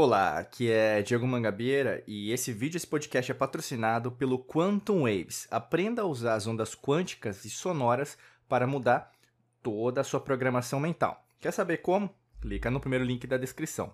Olá, aqui é Diego Mangabeira e esse vídeo, esse podcast é patrocinado pelo Quantum Waves. Aprenda a usar as ondas quânticas e sonoras para mudar toda a sua programação mental. Quer saber como? Clica no primeiro link da descrição.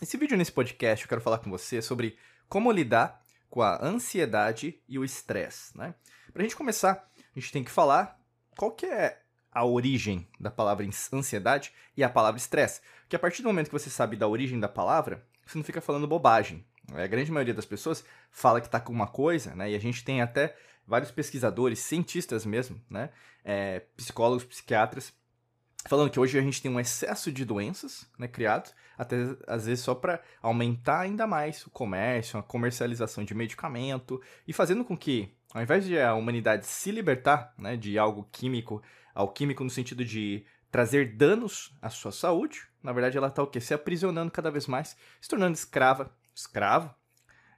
Esse vídeo nesse podcast eu quero falar com você sobre como lidar com a ansiedade e o estresse. Né? Para a gente começar, a gente tem que falar qual que é a origem da palavra ansiedade e a palavra estresse. Porque a partir do momento que você sabe da origem da palavra, você não fica falando bobagem. A grande maioria das pessoas fala que está com uma coisa, né? E a gente tem até vários pesquisadores, cientistas mesmo, né? É, psicólogos, psiquiatras, falando que hoje a gente tem um excesso de doenças, né, criados, até às vezes só para aumentar ainda mais o comércio, a comercialização de medicamento e fazendo com que, ao invés de a humanidade se libertar, né, de algo químico alquímico no sentido de trazer danos à sua saúde. Na verdade, ela está o quê? Se aprisionando cada vez mais, se tornando escrava, escravo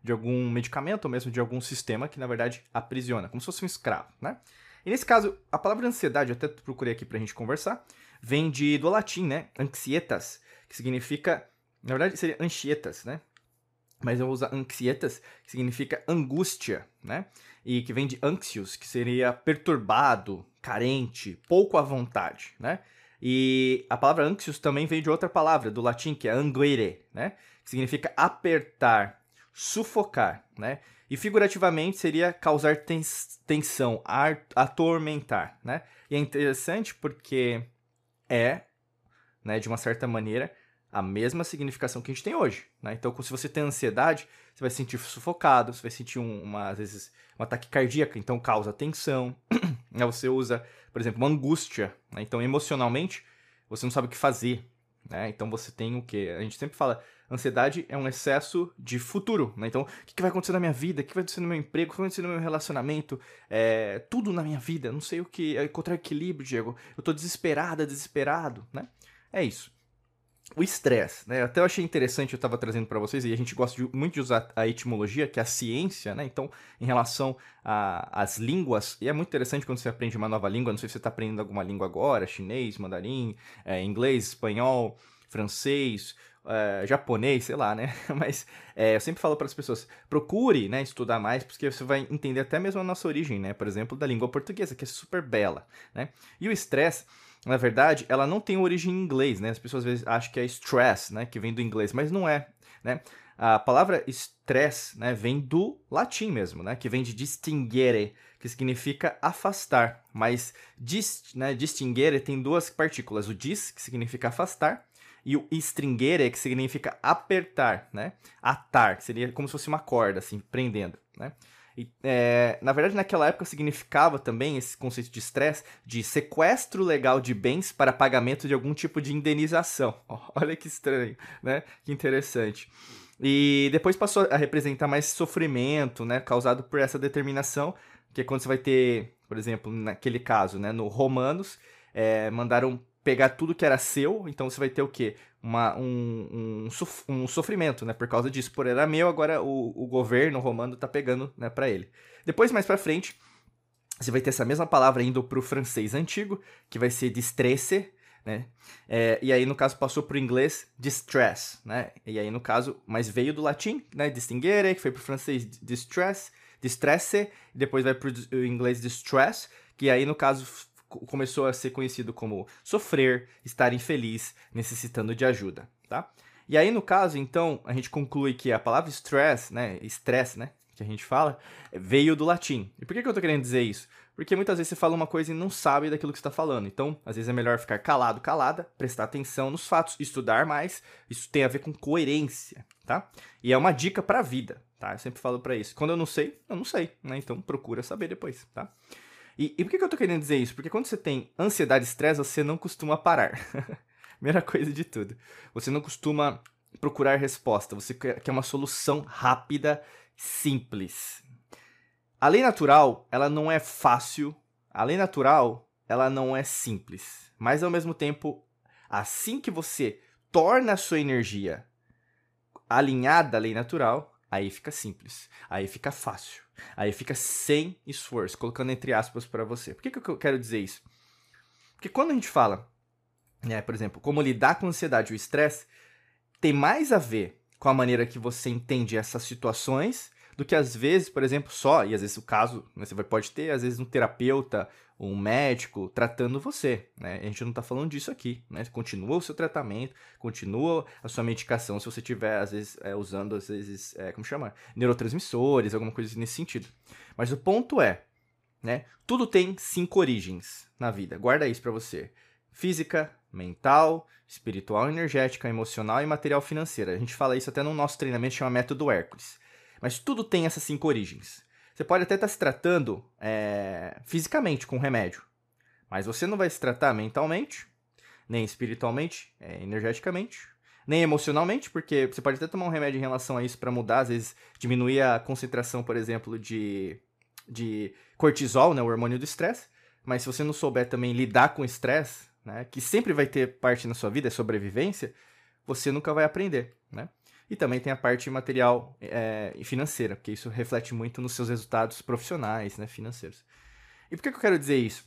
de algum medicamento ou mesmo de algum sistema que, na verdade, aprisiona, como se fosse um escravo, né? E nesse caso, a palavra ansiedade, eu até procurei aqui para a gente conversar, vem de, do latim, né? Anxietas, que significa, na verdade, seria anxietas, né? Mas eu vou usar anxietas, que significa angústia, né? E que vem de anxious, que seria perturbado, carente, pouco à vontade, né? E a palavra anxious também vem de outra palavra, do latim, que é anguere, né? Que significa apertar, sufocar, né? E figurativamente seria causar tens tensão, atormentar, né? E é interessante porque é, né, de uma certa maneira, a mesma significação que a gente tem hoje, né? Então, se você tem ansiedade, você vai se sentir sufocado, você vai sentir um, uma, às vezes, um ataque cardíaco, então causa tensão, Né, você usa, por exemplo, uma angústia. Né? Então, emocionalmente, você não sabe o que fazer. Né? Então, você tem o quê? A gente sempre fala, ansiedade é um excesso de futuro. Né? Então, o que vai acontecer na minha vida? O que vai acontecer no meu emprego? O que vai acontecer no meu relacionamento? É, tudo na minha vida. Não sei o que. Encontrar equilíbrio, Diego. Eu tô desesperada, desesperado. Né? É isso o estresse, né? Até eu achei interessante, eu estava trazendo para vocês, e a gente gosta de, muito de usar a etimologia, que é a ciência, né? Então, em relação às línguas, e é muito interessante quando você aprende uma nova língua, não sei se você está aprendendo alguma língua agora, chinês, mandarim, é, inglês, espanhol, francês, é, japonês, sei lá, né? Mas é, eu sempre falo para as pessoas, procure né, estudar mais, porque você vai entender até mesmo a nossa origem, né? Por exemplo, da língua portuguesa, que é super bela, né? E o estresse na verdade, ela não tem origem em inglês, né? As pessoas às vezes acham que é stress, né? Que vem do inglês, mas não é, né? A palavra stress, né, vem do latim mesmo, né? Que vem de distinguere, que significa afastar. Mas né, distinguere tem duas partículas, o dis, que significa afastar, e o stringere, que significa apertar, né? Atar, que seria como se fosse uma corda, assim, prendendo, né? E, é, na verdade, naquela época significava também esse conceito de estresse de sequestro legal de bens para pagamento de algum tipo de indenização. Olha que estranho, né? Que interessante. E depois passou a representar mais sofrimento, né? Causado por essa determinação, que é quando você vai ter, por exemplo, naquele caso, né? No Romanos, é, mandaram pegar tudo que era seu, então você vai ter o quê? Uma, um, um, um sofrimento, né? Por causa disso. Por era meu, agora o, o governo romano tá pegando, né, para ele. Depois, mais para frente, você vai ter essa mesma palavra indo pro francês antigo, que vai ser distresse, né? É, e aí, no caso, passou pro inglês distress, né? E aí, no caso, mas veio do latim, né? Distinguere, que foi pro francês distress, distresse, depois vai pro inglês distress, que aí, no caso, começou a ser conhecido como sofrer, estar infeliz, necessitando de ajuda, tá? E aí, no caso, então, a gente conclui que a palavra stress, né, estresse, né, que a gente fala, veio do latim. E por que, que eu tô querendo dizer isso? Porque muitas vezes você fala uma coisa e não sabe daquilo que está falando. Então, às vezes é melhor ficar calado, calada, prestar atenção nos fatos, estudar mais. Isso tem a ver com coerência, tá? E é uma dica para a vida, tá? Eu sempre falo para isso. Quando eu não sei, eu não sei, né? Então procura saber depois, tá? E, e por que, que eu tô querendo dizer isso? Porque quando você tem ansiedade e estresse, você não costuma parar. Primeira coisa de tudo. Você não costuma procurar resposta. Você quer uma solução rápida, simples. A lei natural, ela não é fácil. A lei natural, ela não é simples. Mas ao mesmo tempo, assim que você torna a sua energia alinhada à lei natural, aí fica simples, aí fica fácil, aí fica sem esforço, colocando entre aspas para você. Por que, que eu quero dizer isso? Porque quando a gente fala, né, por exemplo, como lidar com a ansiedade e o estresse, tem mais a ver com a maneira que você entende essas situações do que às vezes, por exemplo, só, e às vezes o caso, né, você pode ter, às vezes, um terapeuta, um médico tratando você, né? A gente não está falando disso aqui, né? Continua o seu tratamento, continua a sua medicação, se você estiver, às vezes, é, usando, às vezes, é, como chama? Neurotransmissores, alguma coisa nesse sentido. Mas o ponto é, né? Tudo tem cinco origens na vida, guarda isso para você. Física, mental, espiritual, energética, emocional e material financeira. A gente fala isso até no nosso treinamento, chama Método Hércules. Mas tudo tem essas cinco origens. Você pode até estar tá se tratando é, fisicamente com remédio, mas você não vai se tratar mentalmente, nem espiritualmente, é, energeticamente, nem emocionalmente, porque você pode até tomar um remédio em relação a isso para mudar, às vezes diminuir a concentração, por exemplo, de, de cortisol, né, o hormônio do estresse, mas se você não souber também lidar com o estresse, né, que sempre vai ter parte na sua vida, é sobrevivência, você nunca vai aprender, né? E também tem a parte material é, e financeira, porque isso reflete muito nos seus resultados profissionais, né, financeiros. E por que, que eu quero dizer isso?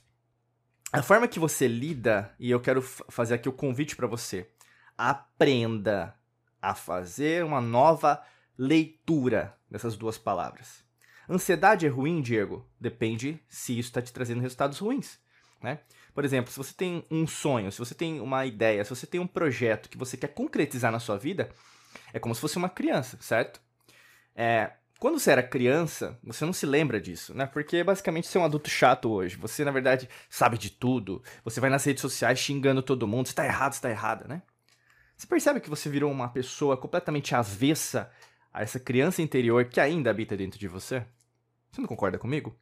A forma que você lida, e eu quero fazer aqui o convite para você, aprenda a fazer uma nova leitura dessas duas palavras. Ansiedade é ruim, Diego? Depende se isso está te trazendo resultados ruins. Né? Por exemplo, se você tem um sonho, se você tem uma ideia, se você tem um projeto que você quer concretizar na sua vida, é como se fosse uma criança, certo? É, quando você era criança, você não se lembra disso, né? Porque basicamente você é um adulto chato hoje. Você, na verdade, sabe de tudo. Você vai nas redes sociais xingando todo mundo. Você tá errado, você tá errada, né? Você percebe que você virou uma pessoa completamente avessa a essa criança interior que ainda habita dentro de você? Você não concorda comigo?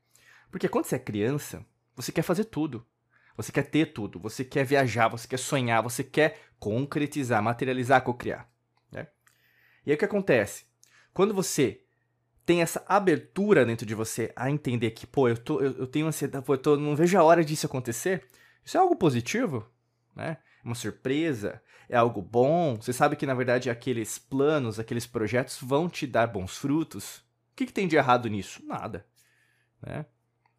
Porque quando você é criança, você quer fazer tudo. Você quer ter tudo. Você quer viajar, você quer sonhar, você quer concretizar, materializar, cocriar. E aí o que acontece? Quando você tem essa abertura dentro de você a entender que, pô, eu, tô, eu, eu tenho ansiedade, pô, eu tô, não vejo a hora disso acontecer, isso é algo positivo, né? Uma surpresa, é algo bom. Você sabe que, na verdade, aqueles planos, aqueles projetos vão te dar bons frutos. O que, que tem de errado nisso? Nada. Né?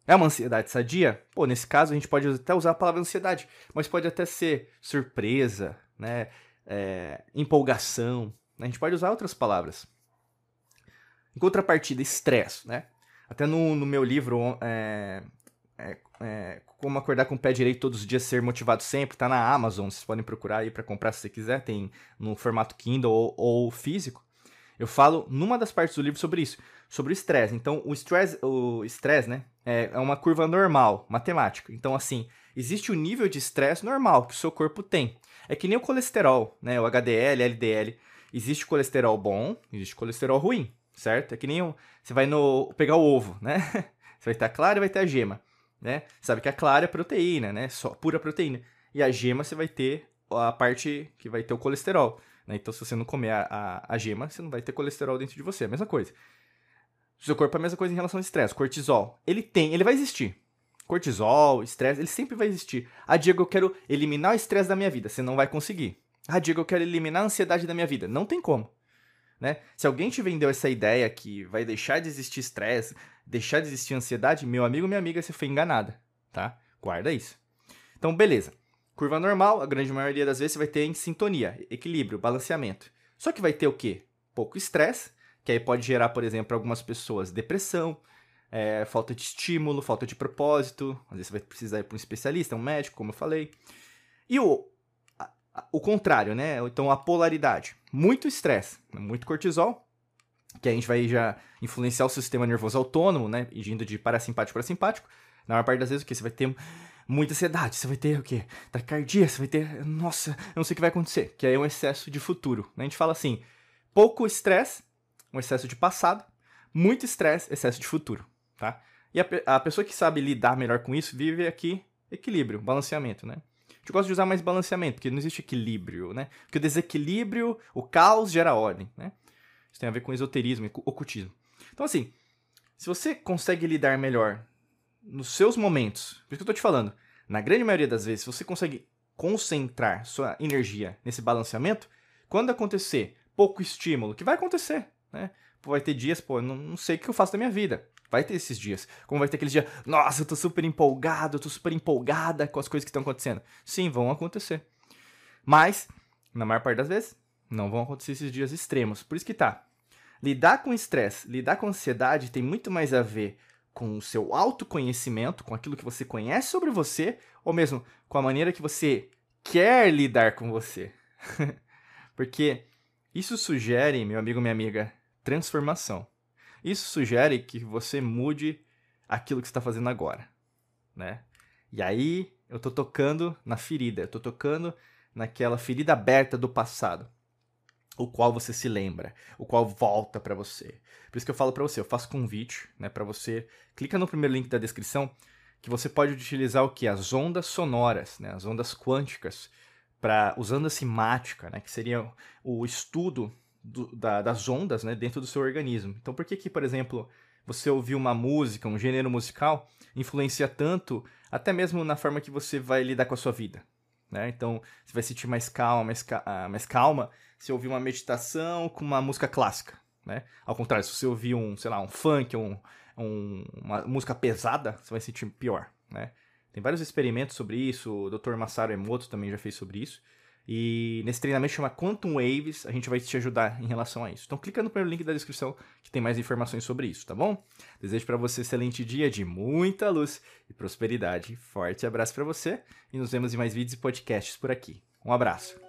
É uma ansiedade sadia? Pô, nesse caso a gente pode até usar a palavra ansiedade, mas pode até ser surpresa, né? É, empolgação, a gente pode usar outras palavras. Em contrapartida, estresse, né? Até no, no meu livro, é, é, é, Como Acordar com o Pé Direito Todos os Dias, Ser Motivado Sempre, tá na Amazon, vocês podem procurar aí para comprar se você quiser, tem no formato Kindle ou, ou físico. Eu falo numa das partes do livro sobre isso, sobre o estresse. Então, o estresse, o estresse, né, é, é uma curva normal, matemática. Então, assim, existe o nível de estresse normal que o seu corpo tem. É que nem o colesterol, né, o HDL, LDL. Existe colesterol bom, existe colesterol ruim, certo? É que nem um, você vai no pegar o ovo, né? Você vai ter a clara e vai ter a gema, né? Sabe que a clara é proteína, né? Só pura proteína. E a gema você vai ter a parte que vai ter o colesterol, né? Então se você não comer a, a, a gema, você não vai ter colesterol dentro de você, é a mesma coisa. O seu corpo é a mesma coisa em relação ao estresse. Cortisol, ele tem, ele vai existir. Cortisol, estresse, ele sempre vai existir. Ah, Diego, eu quero eliminar o estresse da minha vida. Você não vai conseguir. Ah, Diego, eu quero eliminar a ansiedade da minha vida. Não tem como. Né? Se alguém te vendeu essa ideia que vai deixar de existir estresse, deixar de existir ansiedade, meu amigo, minha amiga, você foi enganada, tá? Guarda isso. Então, beleza. Curva normal, a grande maioria das vezes você vai ter em sintonia, equilíbrio, balanceamento. Só que vai ter o quê? Pouco estresse, que aí pode gerar, por exemplo, algumas pessoas depressão, é, falta de estímulo, falta de propósito. Às vezes você vai precisar ir para um especialista, um médico, como eu falei. E o o contrário, né? Então a polaridade. Muito estresse, muito cortisol, que a gente vai já influenciar o sistema nervoso autônomo, né? Indo de parasimpático para simpático. Na maior parte das vezes o que? Você vai ter muita ansiedade, você vai ter o quê? Taquicardia, você vai ter. Nossa, eu não sei o que vai acontecer. Que aí é um excesso de futuro. Né? A gente fala assim: pouco estresse, um excesso de passado, muito estresse, excesso de futuro. Tá? E a, a pessoa que sabe lidar melhor com isso vive aqui equilíbrio, balanceamento, né? Eu gosto de usar mais balanceamento, porque não existe equilíbrio, né? Porque o desequilíbrio, o caos gera ordem, né? Isso tem a ver com esoterismo e ocultismo. Então, assim, se você consegue lidar melhor nos seus momentos, por isso que eu tô te falando, na grande maioria das vezes, se você consegue concentrar sua energia nesse balanceamento, quando acontecer pouco estímulo, que vai acontecer, né? Vai ter dias, pô, não sei o que eu faço da minha vida. Vai ter esses dias. Como vai ter aqueles dias, nossa, eu tô super empolgado, eu tô super empolgada com as coisas que estão acontecendo. Sim, vão acontecer. Mas, na maior parte das vezes, Não vão acontecer esses dias extremos. Por isso que tá. Lidar com estresse, lidar com ansiedade tem muito mais a ver com o seu autoconhecimento, com aquilo que você conhece sobre você, ou mesmo com a maneira que você quer lidar com você. Porque isso sugere, meu amigo, minha amiga, transformação. Isso sugere que você mude aquilo que está fazendo agora, né? E aí eu tô tocando na ferida, eu tô tocando naquela ferida aberta do passado, o qual você se lembra, o qual volta para você. Por isso que eu falo para você, eu faço convite, né, para você, clica no primeiro link da descrição, que você pode utilizar o que as ondas sonoras, né, as ondas quânticas, para usando a simática, né, que seria o estudo do, da, das ondas, né, dentro do seu organismo. Então, por que que, por exemplo, você ouvir uma música, um gênero musical, influencia tanto, até mesmo na forma que você vai lidar com a sua vida. Né? Então, você vai sentir mais calma, mais, ah, mais calma se ouvir uma meditação com uma música clássica. Né? Ao contrário, se você ouvir um, sei lá, um funk, um, um, uma música pesada, você vai sentir pior. Né? Tem vários experimentos sobre isso, o Dr. Masaru Emoto também já fez sobre isso. E nesse treinamento chama Quantum Waves, a gente vai te ajudar em relação a isso. Então clica no primeiro link da descrição que tem mais informações sobre isso, tá bom? Desejo para você um excelente dia de muita luz e prosperidade. Forte abraço para você e nos vemos em mais vídeos e podcasts por aqui. Um abraço.